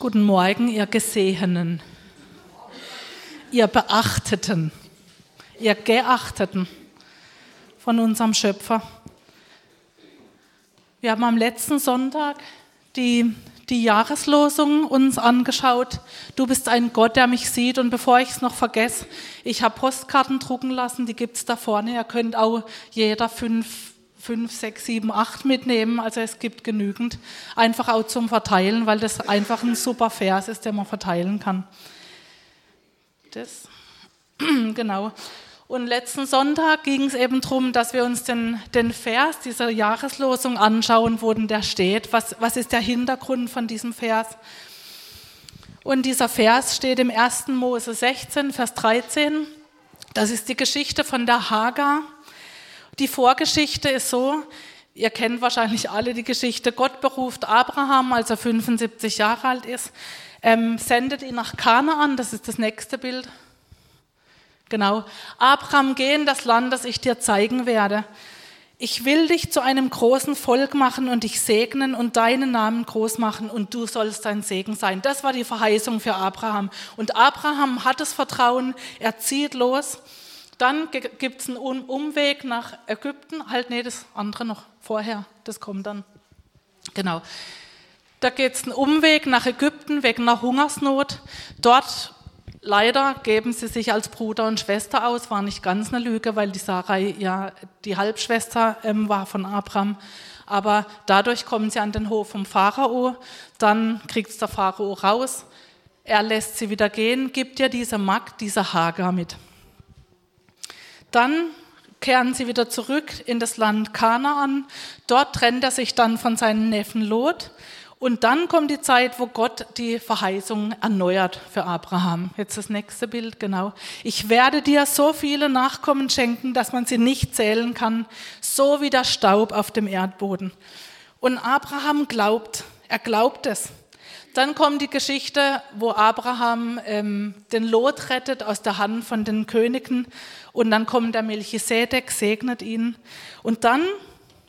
Guten Morgen, ihr Gesehenen, ihr Beachteten, ihr Geachteten von unserem Schöpfer. Wir haben am letzten Sonntag die, die Jahreslosung uns angeschaut. Du bist ein Gott, der mich sieht. Und bevor ich es noch vergesse, ich habe Postkarten drucken lassen, die gibt es da vorne. Ihr könnt auch jeder fünf fünf, sechs, sieben, acht mitnehmen. Also es gibt genügend. Einfach auch zum Verteilen, weil das einfach ein super Vers ist, den man verteilen kann. Das, genau. Und letzten Sonntag ging es eben darum, dass wir uns den, den Vers dieser Jahreslosung anschauen, wo denn der steht. Was, was ist der Hintergrund von diesem Vers? Und dieser Vers steht im 1. Mose 16, Vers 13. Das ist die Geschichte von der Hagar. Die Vorgeschichte ist so, ihr kennt wahrscheinlich alle die Geschichte, Gott beruft Abraham, als er 75 Jahre alt ist, ähm, sendet ihn nach Kanaan, das ist das nächste Bild. Genau, Abraham, geh in das Land, das ich dir zeigen werde. Ich will dich zu einem großen Volk machen und dich segnen und deinen Namen groß machen und du sollst dein Segen sein. Das war die Verheißung für Abraham. Und Abraham hat das Vertrauen, er zieht los dann gibt es einen Umweg nach Ägypten. Halt, nee, das andere noch vorher, das kommt dann. Genau. Da geht es einen Umweg nach Ägypten wegen einer Hungersnot. Dort leider geben sie sich als Bruder und Schwester aus. War nicht ganz eine Lüge, weil die Sarai ja die Halbschwester ähm, war von Abraham. Aber dadurch kommen sie an den Hof vom Pharao. Dann kriegt es der Pharao raus. Er lässt sie wieder gehen, gibt ihr diese Magd, diese Hagar mit. Dann kehren sie wieder zurück in das Land Kanaan. Dort trennt er sich dann von seinem Neffen Lot. Und dann kommt die Zeit, wo Gott die Verheißung erneuert für Abraham. Jetzt das nächste Bild, genau. Ich werde dir so viele Nachkommen schenken, dass man sie nicht zählen kann, so wie der Staub auf dem Erdboden. Und Abraham glaubt, er glaubt es. Dann kommt die Geschichte, wo Abraham ähm, den Lot rettet aus der Hand von den Königen. Und dann kommt der Melchisedek, segnet ihn. Und dann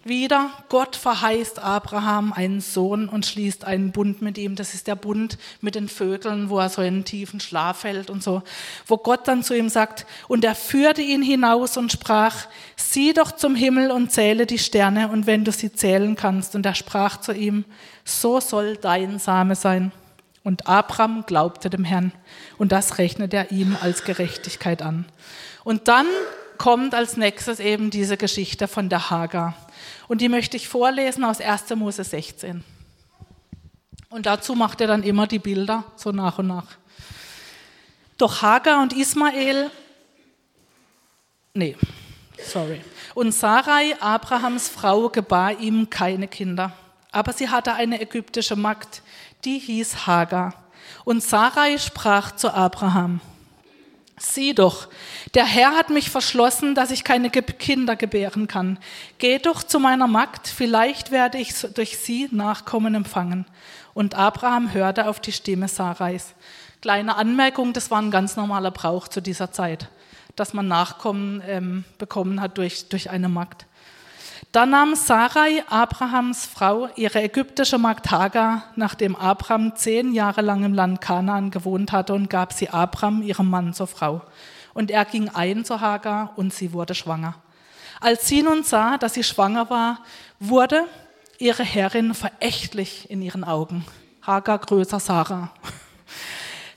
wieder, Gott verheißt Abraham einen Sohn und schließt einen Bund mit ihm. Das ist der Bund mit den Vögeln, wo er so in einen tiefen Schlaf fällt und so. Wo Gott dann zu ihm sagt, und er führte ihn hinaus und sprach, sieh doch zum Himmel und zähle die Sterne und wenn du sie zählen kannst. Und er sprach zu ihm, so soll dein Same sein. Und Abraham glaubte dem Herrn und das rechnet er ihm als Gerechtigkeit an. Und dann kommt als nächstes eben diese Geschichte von der Hagar. Und die möchte ich vorlesen aus 1. Mose 16. Und dazu macht er dann immer die Bilder, so nach und nach. Doch Hagar und Ismael, nee, sorry. Und Sarai, Abrahams Frau, gebar ihm keine Kinder. Aber sie hatte eine ägyptische Magd, die hieß Hagar. Und Sarai sprach zu Abraham, Sieh doch, der Herr hat mich verschlossen, dass ich keine Kinder gebären kann. Geh doch zu meiner Magd, vielleicht werde ich durch sie Nachkommen empfangen. Und Abraham hörte auf die Stimme Sarais. Kleine Anmerkung, das war ein ganz normaler Brauch zu dieser Zeit, dass man Nachkommen ähm, bekommen hat durch, durch eine Magd. Dann nahm Sarai, Abrahams Frau, ihre ägyptische Magd Hagar, nachdem Abraham zehn Jahre lang im Land Kanaan gewohnt hatte, und gab sie Abraham, ihrem Mann, zur Frau. Und er ging ein zu Hagar und sie wurde schwanger. Als sie nun sah, dass sie schwanger war, wurde ihre Herrin verächtlich in ihren Augen. Hagar größer Sarah.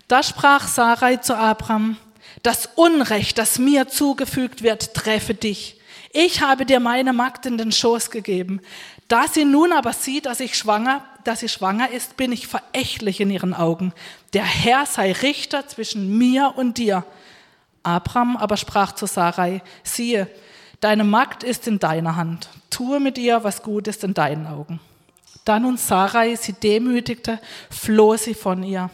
Da sprach Sarai zu Abraham, das Unrecht, das mir zugefügt wird, treffe dich ich habe dir meine Magd in den Schoß gegeben. Da sie nun aber sieht, dass ich schwanger, dass sie schwanger ist, bin ich verächtlich in ihren Augen. Der Herr sei Richter zwischen mir und dir. Abraham aber sprach zu Sarai, siehe, deine Magd ist in deiner Hand. Tue mit ihr, was gut ist in deinen Augen. Da nun Sarai sie demütigte, floh sie von ihr.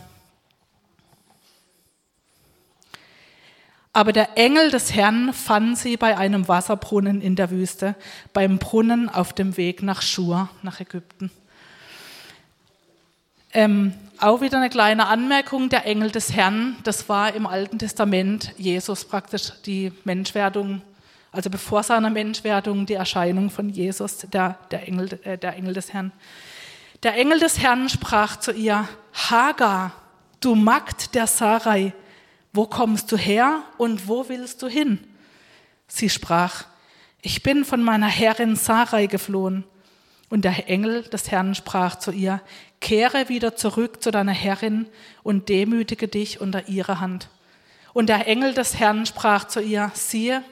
Aber der Engel des Herrn fand sie bei einem Wasserbrunnen in der Wüste, beim Brunnen auf dem Weg nach Schur, nach Ägypten. Ähm, auch wieder eine kleine Anmerkung, der Engel des Herrn, das war im Alten Testament Jesus praktisch die Menschwerdung, also bevor seiner Menschwerdung die Erscheinung von Jesus, der, der, Engel, äh, der Engel des Herrn. Der Engel des Herrn sprach zu ihr, Hagar, du Magd der Sarai, wo kommst du her und wo willst du hin? Sie sprach, ich bin von meiner Herrin Sarai geflohen. Und der Engel des Herrn sprach zu ihr, kehre wieder zurück zu deiner Herrin und demütige dich unter ihre Hand. Und der Engel des Herrn sprach zu ihr, siehe,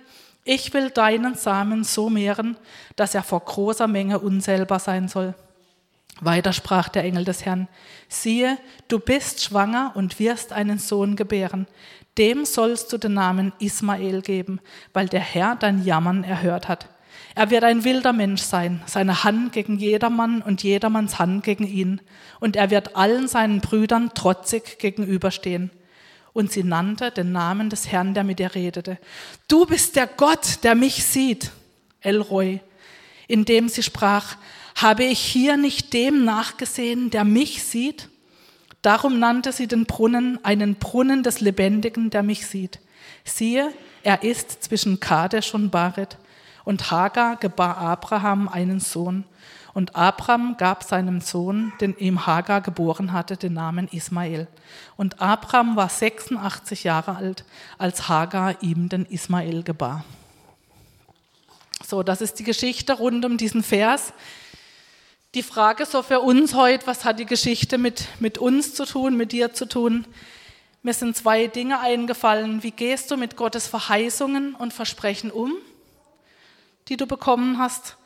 ich will deinen Samen so mehren, dass er vor großer Menge unselber sein soll. Weiter sprach der Engel des Herrn, siehe, du bist schwanger und wirst einen Sohn gebären. Dem sollst du den Namen Ismael geben, weil der Herr dein Jammern erhört hat. Er wird ein wilder Mensch sein, seine Hand gegen jedermann und jedermanns Hand gegen ihn. Und er wird allen seinen Brüdern trotzig gegenüberstehen. Und sie nannte den Namen des Herrn, der mit ihr redete. Du bist der Gott, der mich sieht, Elroy. Indem sie sprach, habe ich hier nicht dem nachgesehen, der mich sieht? Darum nannte sie den Brunnen einen Brunnen des Lebendigen, der mich sieht. Siehe, er ist zwischen Kadesh und Baret. Und Hagar gebar Abraham einen Sohn. Und Abraham gab seinem Sohn, den ihm Hagar geboren hatte, den Namen Ismael. Und Abraham war 86 Jahre alt, als Hagar ihm den Ismael gebar. So, das ist die Geschichte rund um diesen Vers. Die Frage so für uns heute, was hat die Geschichte mit, mit uns zu tun, mit dir zu tun? Mir sind zwei Dinge eingefallen. Wie gehst du mit Gottes Verheißungen und Versprechen um? die du bekommen hast.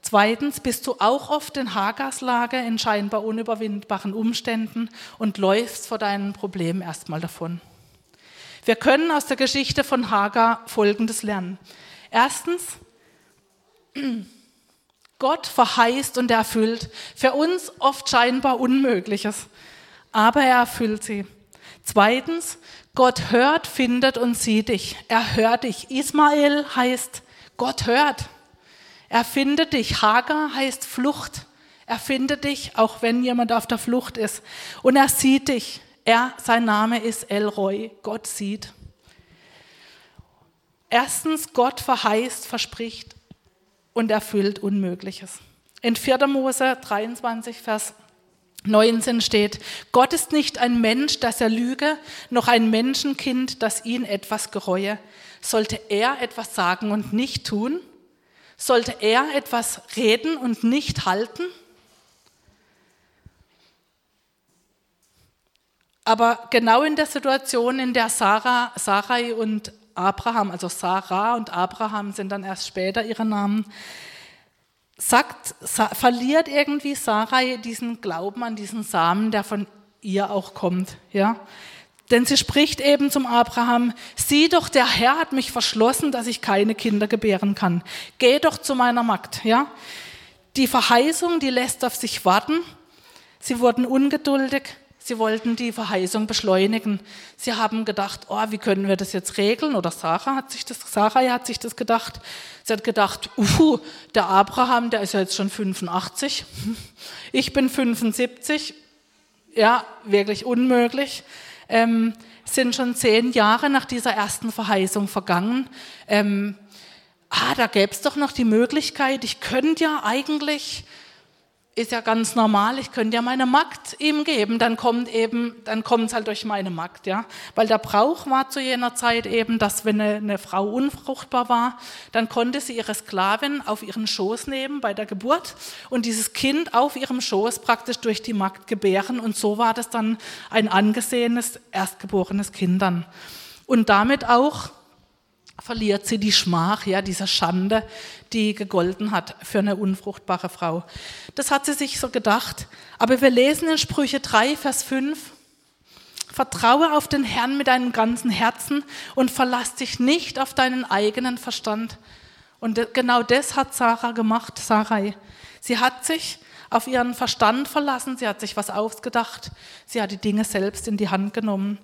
Zweitens bist du auch oft in Hagers Lage, in scheinbar unüberwindbaren Umständen und läufst vor deinen Problemen erstmal davon. Wir können aus der Geschichte von Hagar Folgendes lernen. Erstens, Gott verheißt und erfüllt für uns oft scheinbar Unmögliches, aber er erfüllt sie. Zweitens, Gott hört, findet und sieht dich. Er hört dich. Ismael heißt Gott hört. Er findet dich. Hagar heißt Flucht. Er findet dich, auch wenn jemand auf der Flucht ist. Und er sieht dich. Er, sein Name ist Elroy. Gott sieht. Erstens, Gott verheißt, verspricht und erfüllt Unmögliches. In 4. Mose 23, Vers 19 steht, Gott ist nicht ein Mensch, dass er lüge, noch ein Menschenkind, das ihn etwas gereue. Sollte er etwas sagen und nicht tun? Sollte er etwas reden und nicht halten? Aber genau in der Situation, in der Sarah, Sarai und Abraham, also Sarah und Abraham sind dann erst später ihre Namen, sagt, verliert irgendwie Sarai diesen Glauben an diesen Samen, der von ihr auch kommt. Ja? Denn sie spricht eben zum Abraham, sieh doch, der Herr hat mich verschlossen, dass ich keine Kinder gebären kann. Geh doch zu meiner Magd. Ja? Die Verheißung, die lässt auf sich warten. Sie wurden ungeduldig. Sie wollten die Verheißung beschleunigen. Sie haben gedacht, oh, wie können wir das jetzt regeln? Oder Sarah hat sich das, Sarah hat sich das gedacht. Sie hat gedacht, uh, der Abraham, der ist ja jetzt schon 85. Ich bin 75. Ja, wirklich unmöglich ähm, sind schon zehn Jahre nach dieser ersten Verheißung vergangen. Ähm, ah, da gäbe es doch noch die Möglichkeit, ich könnte ja eigentlich ist ja ganz normal, ich könnte ja meine Magd ihm geben, dann kommt eben, dann kommt es halt durch meine Magd, ja. Weil der Brauch war zu jener Zeit eben, dass wenn eine, eine, Frau unfruchtbar war, dann konnte sie ihre Sklavin auf ihren Schoß nehmen bei der Geburt und dieses Kind auf ihrem Schoß praktisch durch die Magd gebären und so war das dann ein angesehenes, erstgeborenes Kind dann. Und damit auch verliert sie die Schmach, ja, diese Schande, die gegolten hat für eine unfruchtbare Frau. Das hat sie sich so gedacht. Aber wir lesen in Sprüche 3, Vers 5, Vertraue auf den Herrn mit deinem ganzen Herzen und verlass dich nicht auf deinen eigenen Verstand. Und genau das hat Sarah gemacht, Sarai. Sie hat sich auf ihren Verstand verlassen, sie hat sich was ausgedacht, sie hat die Dinge selbst in die Hand genommen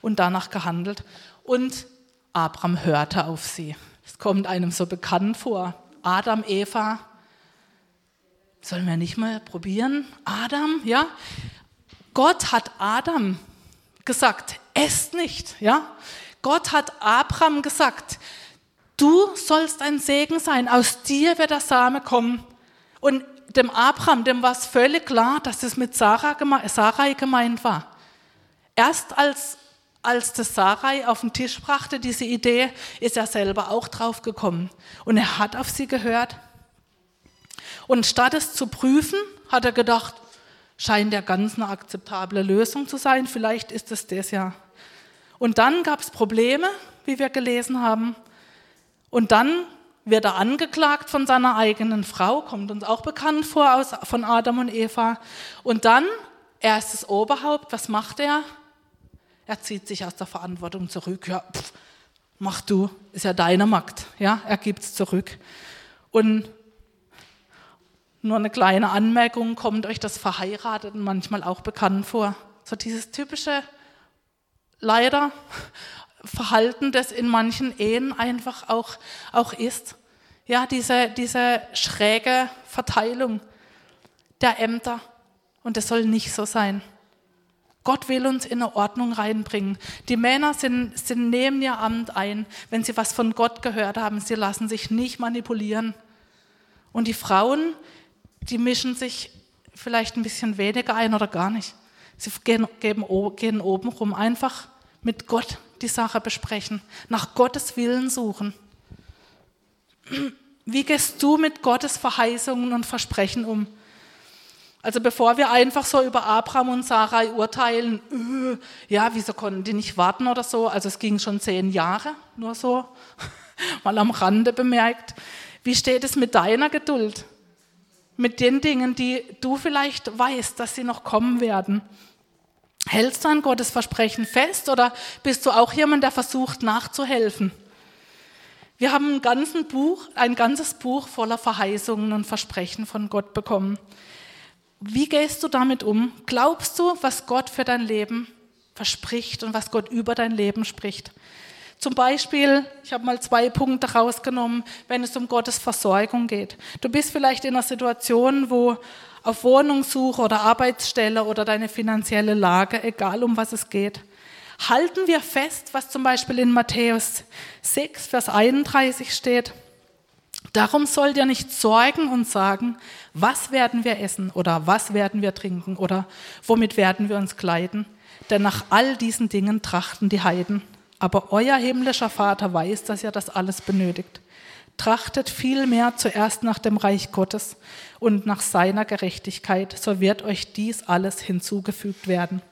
und danach gehandelt. Und Abraham hörte auf sie. Es kommt einem so bekannt vor. Adam, Eva, sollen wir nicht mal probieren? Adam, ja? Gott hat Adam gesagt, esst nicht, ja? Gott hat Abraham gesagt, du sollst ein Segen sein, aus dir wird der Same kommen. Und dem Abraham, dem war es völlig klar, dass das mit Sarah Sarai gemeint war. Erst als, als das Sarai auf den Tisch brachte, diese Idee, ist er selber auch drauf gekommen. Und er hat auf sie gehört. Und statt es zu prüfen, hat er gedacht, scheint ja ganz eine akzeptable Lösung zu sein, vielleicht ist es das ja. Und dann gab es Probleme, wie wir gelesen haben. Und dann wird er angeklagt von seiner eigenen Frau, kommt uns auch bekannt vor aus, von Adam und Eva. Und dann, er ist das Oberhaupt, was macht er? Er zieht sich aus der Verantwortung zurück. Ja, pff, mach du, ist ja deine Magd. Ja, er gibt es zurück. Und nur eine kleine Anmerkung, kommt euch das Verheirateten manchmal auch bekannt vor? So dieses typische, leider, Verhalten, das in manchen Ehen einfach auch, auch ist. Ja, diese, diese schräge Verteilung der Ämter. Und das soll nicht so sein. Gott will uns in eine Ordnung reinbringen. Die Männer sind, sind nehmen ihr Amt ein, wenn sie was von Gott gehört haben. Sie lassen sich nicht manipulieren. Und die Frauen, die mischen sich vielleicht ein bisschen weniger ein oder gar nicht. Sie gehen, geben, gehen oben rum einfach mit Gott die Sache besprechen, nach Gottes Willen suchen. Wie gehst du mit Gottes Verheißungen und Versprechen um? Also bevor wir einfach so über Abraham und Sarai urteilen, öh, ja, wieso konnten die nicht warten oder so? Also es ging schon zehn Jahre, nur so, mal am Rande bemerkt. Wie steht es mit deiner Geduld? Mit den Dingen, die du vielleicht weißt, dass sie noch kommen werden? Hältst du an Gottes Versprechen fest oder bist du auch jemand, der versucht nachzuhelfen? Wir haben ein, Buch, ein ganzes Buch voller Verheißungen und Versprechen von Gott bekommen. Wie gehst du damit um? Glaubst du, was Gott für dein Leben verspricht und was Gott über dein Leben spricht? Zum Beispiel, ich habe mal zwei Punkte rausgenommen, wenn es um Gottes Versorgung geht. Du bist vielleicht in einer Situation, wo auf Wohnungssuche oder Arbeitsstelle oder deine finanzielle Lage, egal um was es geht. Halten wir fest, was zum Beispiel in Matthäus 6, Vers 31 steht. Darum sollt ihr nicht sorgen und sagen, was werden wir essen oder was werden wir trinken oder womit werden wir uns kleiden. Denn nach all diesen Dingen trachten die Heiden. Aber euer himmlischer Vater weiß, dass ihr das alles benötigt. Trachtet vielmehr zuerst nach dem Reich Gottes und nach seiner Gerechtigkeit, so wird euch dies alles hinzugefügt werden.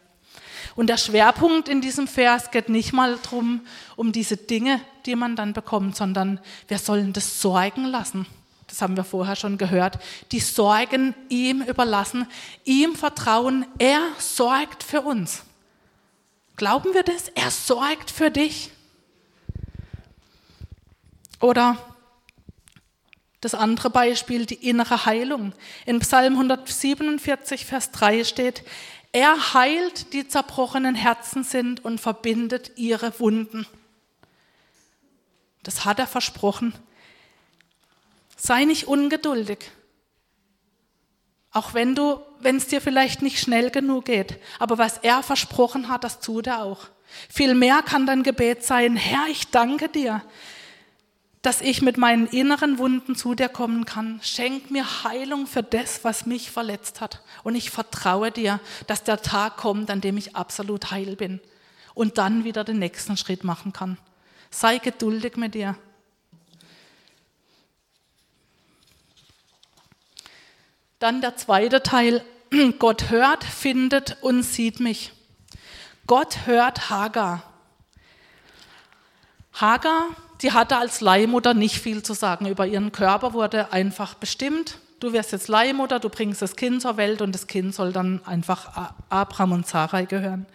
Und der Schwerpunkt in diesem Vers geht nicht mal darum, um diese Dinge, die man dann bekommt, sondern wir sollen das sorgen lassen. Das haben wir vorher schon gehört. Die Sorgen ihm überlassen, ihm vertrauen. Er sorgt für uns. Glauben wir das? Er sorgt für dich. Oder das andere Beispiel, die innere Heilung. In Psalm 147, Vers 3 steht, er heilt, die zerbrochenen Herzen sind und verbindet ihre Wunden. Das hat er versprochen. Sei nicht ungeduldig. Auch wenn du, wenn es dir vielleicht nicht schnell genug geht. Aber was er versprochen hat, das tut er auch. Vielmehr kann dein Gebet sein, Herr, ich danke dir, dass ich mit meinen inneren Wunden zu dir kommen kann. Schenk mir Heilung für das, was mich verletzt hat. Und ich vertraue dir, dass der Tag kommt, an dem ich absolut heil bin und dann wieder den nächsten Schritt machen kann. Sei geduldig mit dir. Dann der zweite Teil. Gott hört, findet und sieht mich. Gott hört Hagar. Hagar die hatte als Leihmutter nicht viel zu sagen über ihren Körper, wurde einfach bestimmt. Du wirst jetzt Leihmutter, du bringst das Kind zur Welt und das Kind soll dann einfach Abraham und Sarai gehören.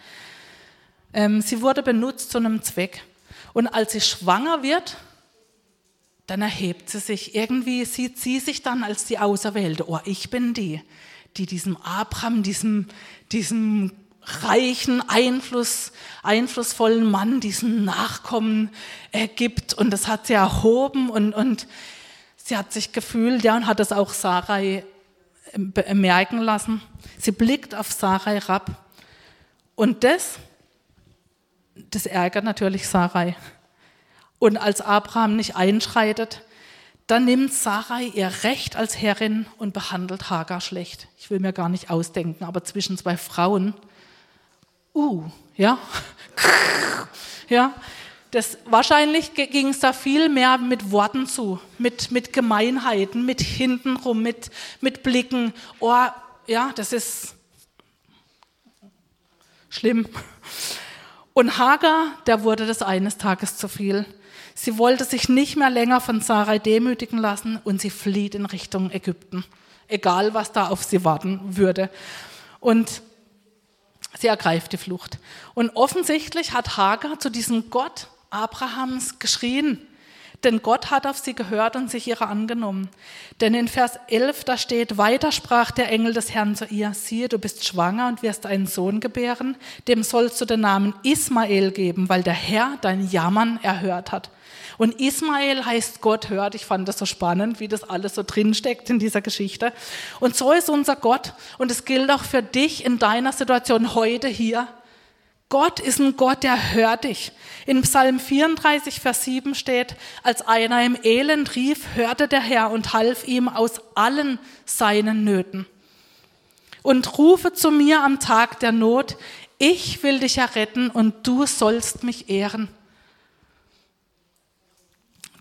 Ähm, sie wurde benutzt zu einem Zweck. Und als sie schwanger wird, dann erhebt sie sich. Irgendwie sieht sie sich dann als die Auserwählte. Oh, ich bin die, die diesem Abraham, diesem, diesem reichen, Einfluss, einflussvollen Mann diesen Nachkommen äh, gibt. Und das hat sie erhoben und, und sie hat sich gefühlt, ja, und hat es auch Sarai äh, merken lassen. Sie blickt auf Sarai rab. Und das, das ärgert natürlich Sarai. Und als Abraham nicht einschreitet, Dann nimmt Sarai ihr Recht als Herrin und behandelt Hagar schlecht. Ich will mir gar nicht ausdenken, aber zwischen zwei Frauen, uh, ja, ja, das, wahrscheinlich ging es da viel mehr mit Worten zu, mit, mit Gemeinheiten, mit hintenrum, mit, mit Blicken. Oh, ja, das ist schlimm. Und Hagar, der wurde das eines Tages zu viel. Sie wollte sich nicht mehr länger von Sarai demütigen lassen und sie flieht in Richtung Ägypten, egal was da auf sie warten würde. Und sie ergreift die Flucht. Und offensichtlich hat Hagar zu diesem Gott Abrahams geschrien. Denn Gott hat auf sie gehört und sich ihrer angenommen. Denn in Vers 11, da steht, weiter sprach der Engel des Herrn zu ihr, siehe, du bist schwanger und wirst einen Sohn gebären, dem sollst du den Namen Ismael geben, weil der Herr dein Jammern erhört hat. Und Ismael heißt Gott hört. Ich fand das so spannend, wie das alles so drinsteckt in dieser Geschichte. Und so ist unser Gott. Und es gilt auch für dich in deiner Situation heute hier. Gott ist ein Gott, der hört dich. In Psalm 34, Vers 7 steht, als einer im Elend rief, hörte der Herr und half ihm aus allen seinen Nöten. Und rufe zu mir am Tag der Not, ich will dich erretten und du sollst mich ehren.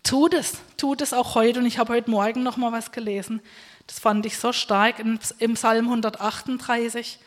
Tu das, tu das auch heute. Und ich habe heute Morgen noch mal was gelesen. Das fand ich so stark im Psalm 138.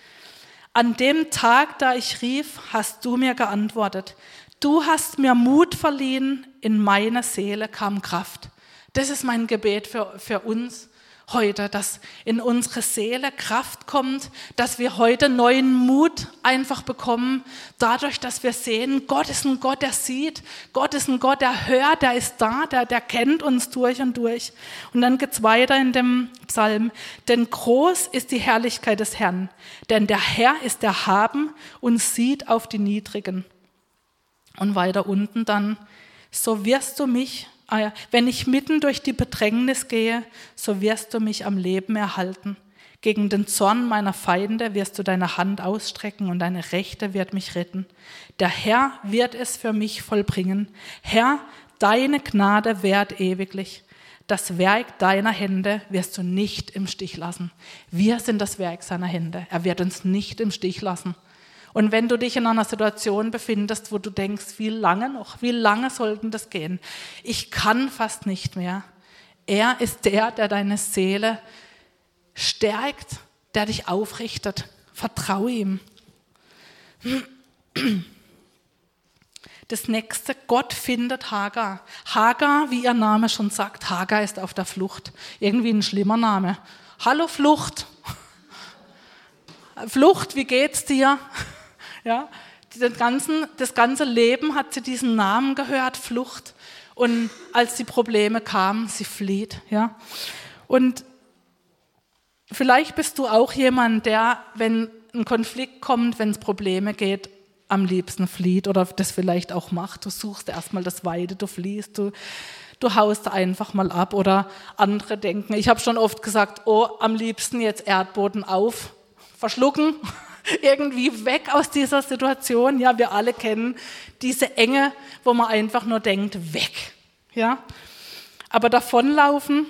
An dem Tag, da ich rief, hast du mir geantwortet. Du hast mir Mut verliehen, in meine Seele kam Kraft. Das ist mein Gebet für, für uns heute, dass in unsere Seele Kraft kommt, dass wir heute neuen Mut einfach bekommen, dadurch, dass wir sehen, Gott ist ein Gott, der sieht, Gott ist ein Gott, der hört, der ist da, der, der kennt uns durch und durch. Und dann geht's weiter in dem Psalm, denn groß ist die Herrlichkeit des Herrn, denn der Herr ist erhaben und sieht auf die Niedrigen. Und weiter unten dann, so wirst du mich Ah wenn ich mitten durch die Bedrängnis gehe, so wirst du mich am Leben erhalten. Gegen den Zorn meiner Feinde wirst du deine Hand ausstrecken und deine Rechte wird mich retten. Der Herr wird es für mich vollbringen. Herr, deine Gnade währt ewiglich. Das Werk deiner Hände wirst du nicht im Stich lassen. Wir sind das Werk seiner Hände. Er wird uns nicht im Stich lassen. Und wenn du dich in einer Situation befindest, wo du denkst, wie lange noch, wie lange sollten das gehen? Ich kann fast nicht mehr. Er ist der, der deine Seele stärkt, der dich aufrichtet. Vertraue ihm. Das nächste, Gott findet Hagar. Hagar, wie ihr Name schon sagt, Hagar ist auf der Flucht. Irgendwie ein schlimmer Name. Hallo Flucht. Flucht, wie geht's dir? Ja? Den ganzen, das ganze Leben hat sie diesen Namen gehört, Flucht. Und als die Probleme kamen, sie flieht. Ja? Und vielleicht bist du auch jemand, der, wenn ein Konflikt kommt, wenn es Probleme geht, am liebsten flieht oder das vielleicht auch macht. Du suchst erstmal das Weide, du fliehst, du, du haust einfach mal ab oder andere denken. Ich habe schon oft gesagt, oh, am liebsten jetzt Erdboden auf, verschlucken irgendwie weg aus dieser Situation. Ja, wir alle kennen diese Enge, wo man einfach nur denkt, weg. Ja, aber davonlaufen,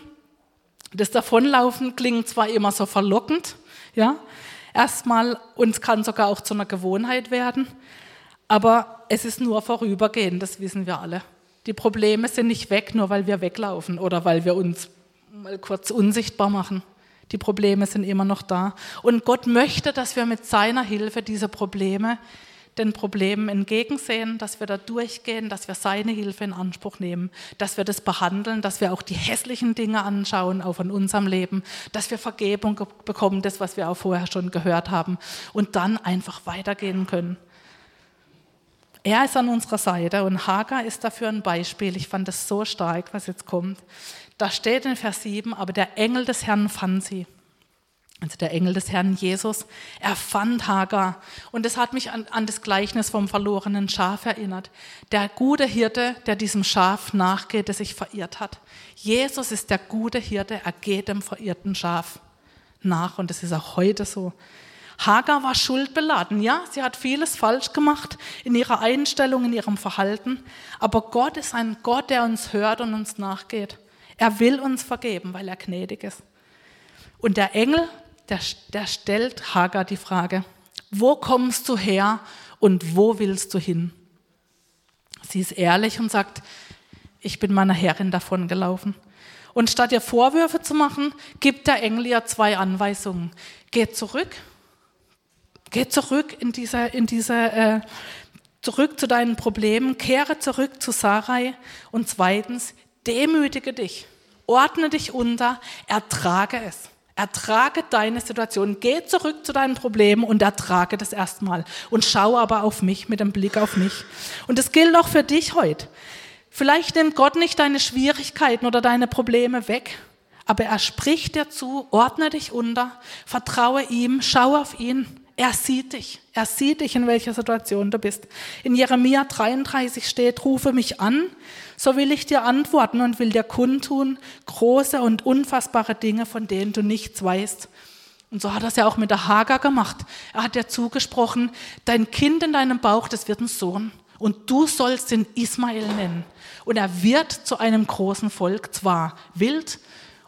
das Davonlaufen klingt zwar immer so verlockend, ja, erstmal und kann sogar auch zu einer Gewohnheit werden, aber es ist nur vorübergehend, das wissen wir alle. Die Probleme sind nicht weg, nur weil wir weglaufen oder weil wir uns mal kurz unsichtbar machen. Die Probleme sind immer noch da. Und Gott möchte, dass wir mit seiner Hilfe diese Probleme, den Problemen entgegensehen, dass wir da durchgehen, dass wir seine Hilfe in Anspruch nehmen, dass wir das behandeln, dass wir auch die hässlichen Dinge anschauen, auch in unserem Leben, dass wir Vergebung bekommen, das, was wir auch vorher schon gehört haben, und dann einfach weitergehen können. Er ist an unserer Seite und Hagar ist dafür ein Beispiel. Ich fand das so stark, was jetzt kommt. Da steht in Vers 7, aber der Engel des Herrn fand sie. Also der Engel des Herrn Jesus, er fand Hagar. Und das hat mich an, an, das Gleichnis vom verlorenen Schaf erinnert. Der gute Hirte, der diesem Schaf nachgeht, das sich verirrt hat. Jesus ist der gute Hirte, er geht dem verirrten Schaf nach. Und das ist auch heute so. Hagar war schuldbeladen. Ja, sie hat vieles falsch gemacht in ihrer Einstellung, in ihrem Verhalten. Aber Gott ist ein Gott, der uns hört und uns nachgeht. Er will uns vergeben, weil er gnädig ist. Und der Engel, der, der stellt Hagar die Frage, wo kommst du her und wo willst du hin? Sie ist ehrlich und sagt, ich bin meiner Herrin davongelaufen. Und statt ihr Vorwürfe zu machen, gibt der Engel ihr zwei Anweisungen. Geh zurück, geh zurück in diese, in diese äh, zurück zu deinen Problemen, kehre zurück zu Sarai und zweitens, demütige dich, ordne dich unter, ertrage es. Ertrage deine Situation. Geh zurück zu deinen Problemen und ertrage das erstmal. Und schau aber auf mich mit dem Blick auf mich. Und das gilt auch für dich heute. Vielleicht nimmt Gott nicht deine Schwierigkeiten oder deine Probleme weg, aber er spricht dir zu, ordne dich unter, vertraue ihm, schau auf ihn. Er sieht dich. Er sieht dich, in welcher Situation du bist. In Jeremia 33 steht, rufe mich an, so will ich dir antworten und will dir kundtun große und unfassbare Dinge, von denen du nichts weißt. Und so hat er es ja auch mit der Hagar gemacht. Er hat dir zugesprochen, dein Kind in deinem Bauch, das wird ein Sohn. Und du sollst ihn Ismael nennen. Und er wird zu einem großen Volk, zwar wild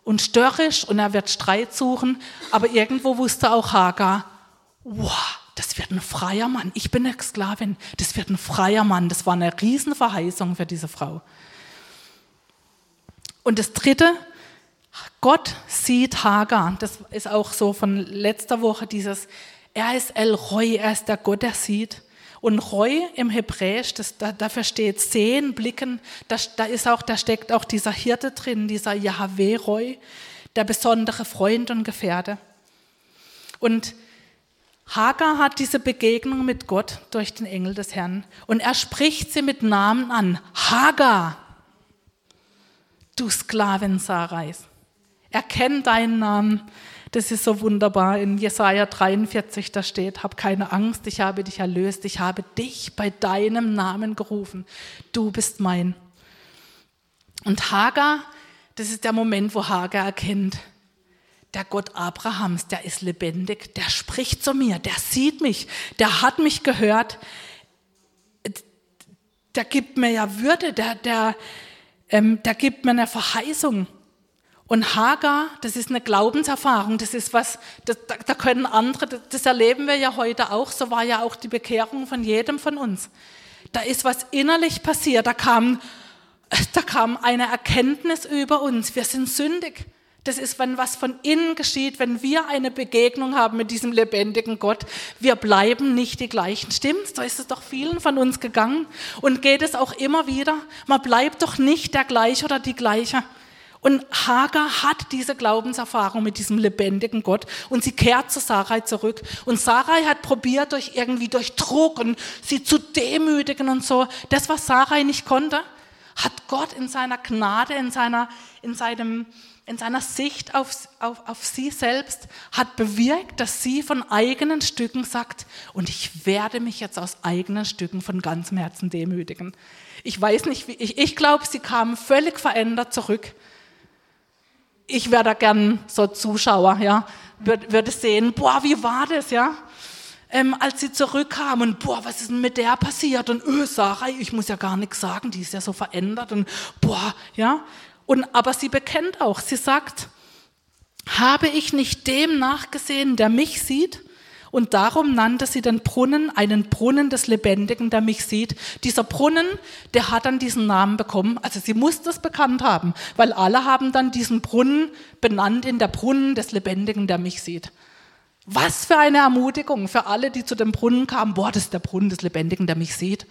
und störrisch und er wird Streit suchen, aber irgendwo wusste auch Hagar, wow, das wird ein freier Mann. Ich bin eine Sklavin. Das wird ein freier Mann. Das war eine Riesenverheißung für diese Frau. Und das Dritte, Gott sieht Hagar. Das ist auch so von letzter Woche dieses, er ist El Roy, er ist der Gott, der sieht. Und Roy im Hebräisch, das, da, dafür steht sehen, blicken, da, da, ist auch, da steckt auch dieser Hirte drin, dieser Yahweh Roy, der besondere Freund und Gefährte. Und Hagar hat diese Begegnung mit Gott durch den Engel des Herrn und er spricht sie mit Namen an. Hagar, du Sklavin Sarais. Er kennt deinen Namen. Das ist so wunderbar. In Jesaja 43, da steht: Hab keine Angst, ich habe dich erlöst, ich habe dich bei deinem Namen gerufen. Du bist mein. Und Hagar, das ist der Moment, wo Hagar erkennt, der Gott Abrahams, der ist lebendig, der spricht zu mir, der sieht mich, der hat mich gehört, der gibt mir ja Würde, der, der, ähm, der gibt mir eine Verheißung. Und Hagar, das ist eine Glaubenserfahrung, das ist was, das, da können andere, das erleben wir ja heute auch, so war ja auch die Bekehrung von jedem von uns. Da ist was innerlich passiert, da kam, da kam eine Erkenntnis über uns, wir sind sündig. Das ist, wenn was von innen geschieht, wenn wir eine Begegnung haben mit diesem lebendigen Gott. Wir bleiben nicht die gleichen. Stimmt's? So ist es doch vielen von uns gegangen und geht es auch immer wieder. Man bleibt doch nicht der gleiche oder die gleiche. Und Hagar hat diese Glaubenserfahrung mit diesem lebendigen Gott und sie kehrt zu Sarai zurück. Und Sarai hat probiert, durch irgendwie durch Druck und sie zu demütigen und so. Das, was Sarai nicht konnte, hat Gott in seiner Gnade, in seiner, in seinem, in seiner Sicht auf, auf, auf sie selbst hat bewirkt, dass sie von eigenen Stücken sagt, und ich werde mich jetzt aus eigenen Stücken von ganzem Herzen demütigen. Ich weiß nicht, wie, ich, ich glaube, sie kam völlig verändert zurück. Ich wäre da gern so Zuschauer, ja, würde, würde sehen, boah, wie war das, ja? Ähm, als sie zurückkam und boah, was ist denn mit der passiert? Und öh, Sarah, ich muss ja gar nichts sagen, die ist ja so verändert und boah, ja. Und, aber sie bekennt auch, sie sagt, habe ich nicht dem nachgesehen, der mich sieht? Und darum nannte sie den Brunnen einen Brunnen des Lebendigen, der mich sieht. Dieser Brunnen, der hat dann diesen Namen bekommen. Also sie muss das bekannt haben, weil alle haben dann diesen Brunnen benannt in der Brunnen des Lebendigen, der mich sieht. Was für eine Ermutigung für alle, die zu dem Brunnen kamen. Boah, das ist der Brunnen des Lebendigen, der mich sieht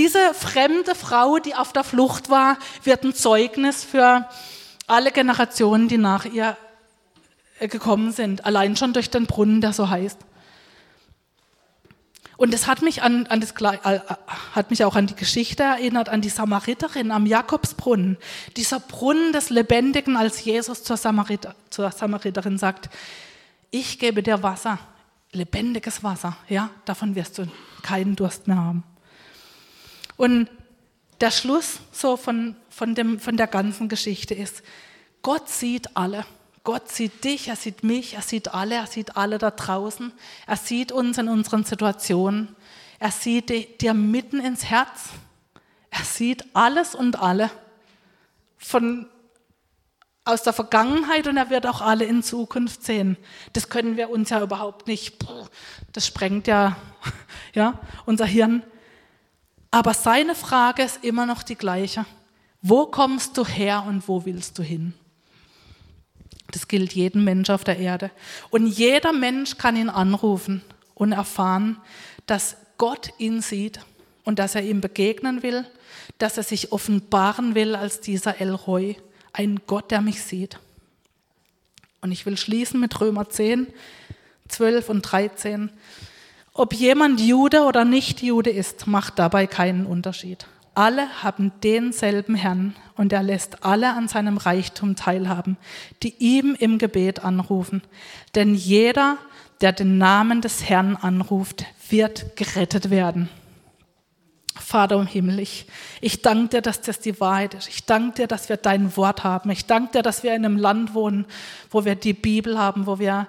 diese fremde Frau, die auf der Flucht war, wird ein Zeugnis für alle Generationen, die nach ihr äh, gekommen sind, allein schon durch den Brunnen, der so heißt. Und es hat mich, an, an das, äh, hat mich auch an die Geschichte erinnert, an die Samariterin am Jakobsbrunnen. Dieser Brunnen des Lebendigen, als Jesus zur, Samariter, zur Samariterin sagt, ich gebe dir Wasser, lebendiges Wasser, ja, davon wirst du keinen Durst mehr haben. Und der Schluss so von, von, dem, von der ganzen Geschichte ist, Gott sieht alle. Gott sieht dich, er sieht mich, er sieht alle, er sieht alle da draußen. Er sieht uns in unseren Situationen. Er sieht dir mitten ins Herz. Er sieht alles und alle. von, aus der Vergangenheit und er wird auch alle in Zukunft sehen. Das können wir uns ja überhaupt nicht, das sprengt ja, ja unser Hirn. Aber seine Frage ist immer noch die gleiche. Wo kommst du her und wo willst du hin? Das gilt jedem Mensch auf der Erde. Und jeder Mensch kann ihn anrufen und erfahren, dass Gott ihn sieht und dass er ihm begegnen will, dass er sich offenbaren will als dieser El Roy, ein Gott, der mich sieht. Und ich will schließen mit Römer 10, 12 und 13. Ob jemand Jude oder nicht Jude ist, macht dabei keinen Unterschied. Alle haben denselben Herrn und er lässt alle an seinem Reichtum teilhaben, die ihm im Gebet anrufen. Denn jeder, der den Namen des Herrn anruft, wird gerettet werden. Vater im Himmel, ich, ich danke dir, dass das die Wahrheit ist. Ich danke dir, dass wir dein Wort haben. Ich danke dir, dass wir in einem Land wohnen, wo wir die Bibel haben, wo wir,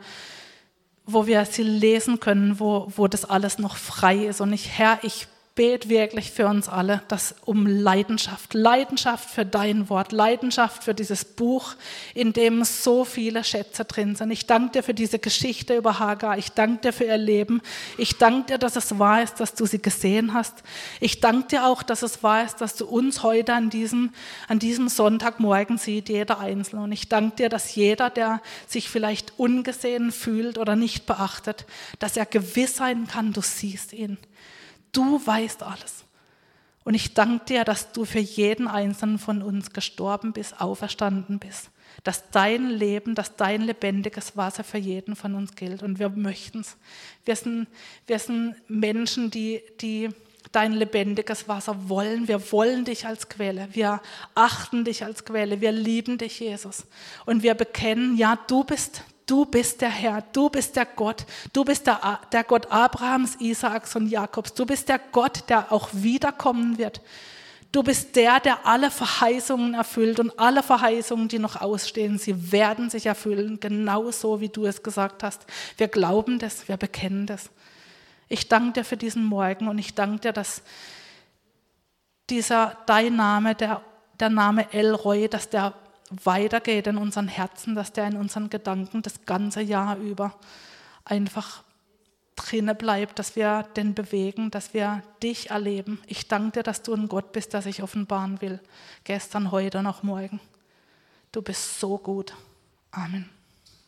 wo wir sie lesen können, wo, wo das alles noch frei ist. Und ich, Herr, ich bete wirklich für uns alle, dass um Leidenschaft, Leidenschaft für dein Wort, Leidenschaft für dieses Buch, in dem so viele Schätze drin sind. Ich danke dir für diese Geschichte über Hagar. Ich danke dir für ihr Leben. Ich danke dir, dass es wahr ist, dass du sie gesehen hast. Ich danke dir auch, dass es wahr ist, dass du uns heute an diesem, an diesem Sonntagmorgen siehst, jeder Einzelne. Und ich danke dir, dass jeder, der sich vielleicht ungesehen fühlt oder nicht beachtet, dass er gewiss sein kann, du siehst ihn. Du weißt alles. Und ich danke dir, dass du für jeden einzelnen von uns gestorben bist, auferstanden bist. Dass dein Leben, dass dein lebendiges Wasser für jeden von uns gilt. Und wir möchten es. Wir sind, wir sind Menschen, die, die dein lebendiges Wasser wollen. Wir wollen dich als Quelle. Wir achten dich als Quelle. Wir lieben dich, Jesus. Und wir bekennen, ja, du bist Du bist der Herr, du bist der Gott, du bist der, der Gott Abrahams, Isaaks und Jakobs, du bist der Gott, der auch wiederkommen wird. Du bist der, der alle Verheißungen erfüllt und alle Verheißungen, die noch ausstehen, sie werden sich erfüllen, genauso wie du es gesagt hast. Wir glauben das, wir bekennen das. Ich danke dir für diesen Morgen und ich danke dir, dass dieser dein Name, der, der Name Elroy, dass der weitergeht in unseren Herzen, dass der in unseren Gedanken das ganze Jahr über einfach drinne bleibt, dass wir den bewegen, dass wir dich erleben. Ich danke dir, dass du ein Gott bist, der sich offenbaren will. Gestern, heute, noch morgen. Du bist so gut. Amen.